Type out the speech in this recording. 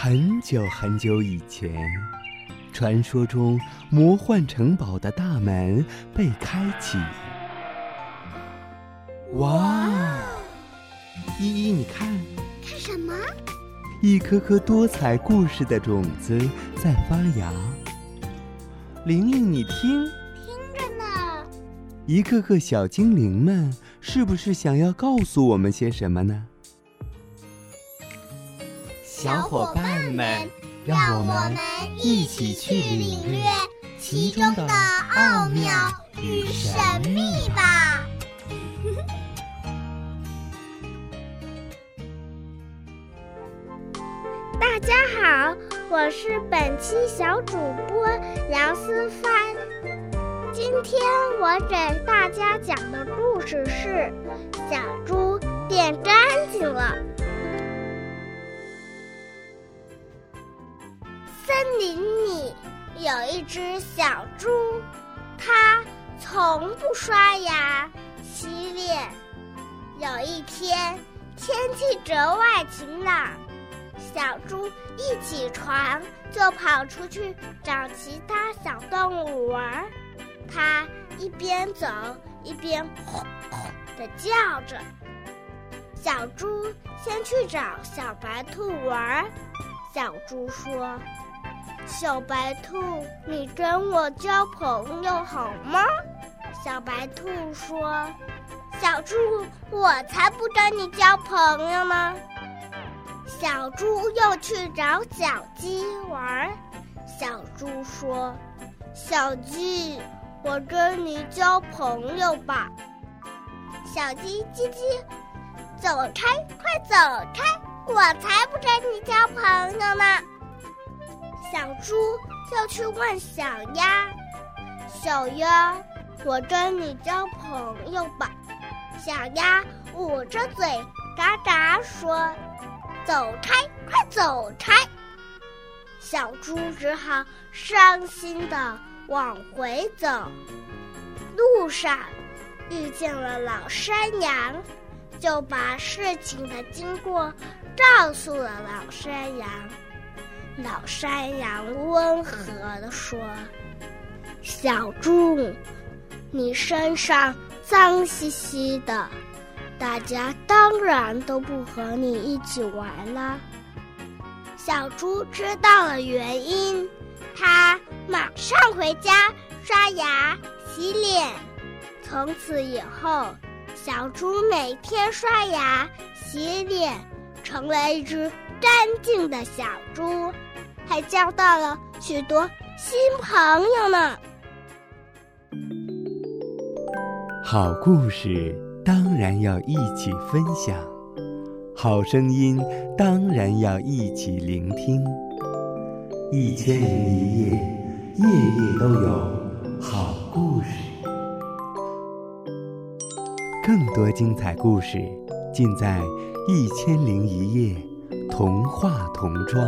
很久很久以前，传说中魔幻城堡的大门被开启。哇！依依，你看，看什么？一颗颗多彩故事的种子在发芽。玲玲，你听，听着呢。一个个小精灵们，是不是想要告诉我们些什么呢？小伙伴们，让我们一起去领略其中的奥妙与神秘吧！大家好，我是本期小主播杨思帆。今天我给大家讲的故事是《小猪变干净了》。森林里有一只小猪，它从不刷牙、洗脸。有一天，天气格外晴朗，小猪一起床就跑出去找其他小动物玩。它一边走一边吼吼地叫着。小猪先去找小白兔玩，小猪说。小白兔，你跟我交朋友好吗？小白兔说：“小猪，我才不跟你交朋友呢。”小猪又去找小鸡玩。小猪说：“小鸡，我跟你交朋友吧。”小鸡叽叽，走开，快走开！我才不跟你交朋友呢。小猪就去问小鸭：“小鸭，我跟你交朋友吧。”小鸭捂着嘴，嘎嘎说：“走开，快走开！”小猪只好伤心的往回走。路上遇见了老山羊，就把事情的经过告诉了老山羊。老山羊温和地说：“小猪，你身上脏兮兮的，大家当然都不和你一起玩了。”小猪知道了原因，它马上回家刷牙洗脸。从此以后，小猪每天刷牙洗脸，成了一只干净的小猪。还交到了许多新朋友呢。好故事当然要一起分享，好声音当然要一起聆听。一千零一夜，夜夜都有好故事。更多精彩故事尽在《一千零一夜》童话童装。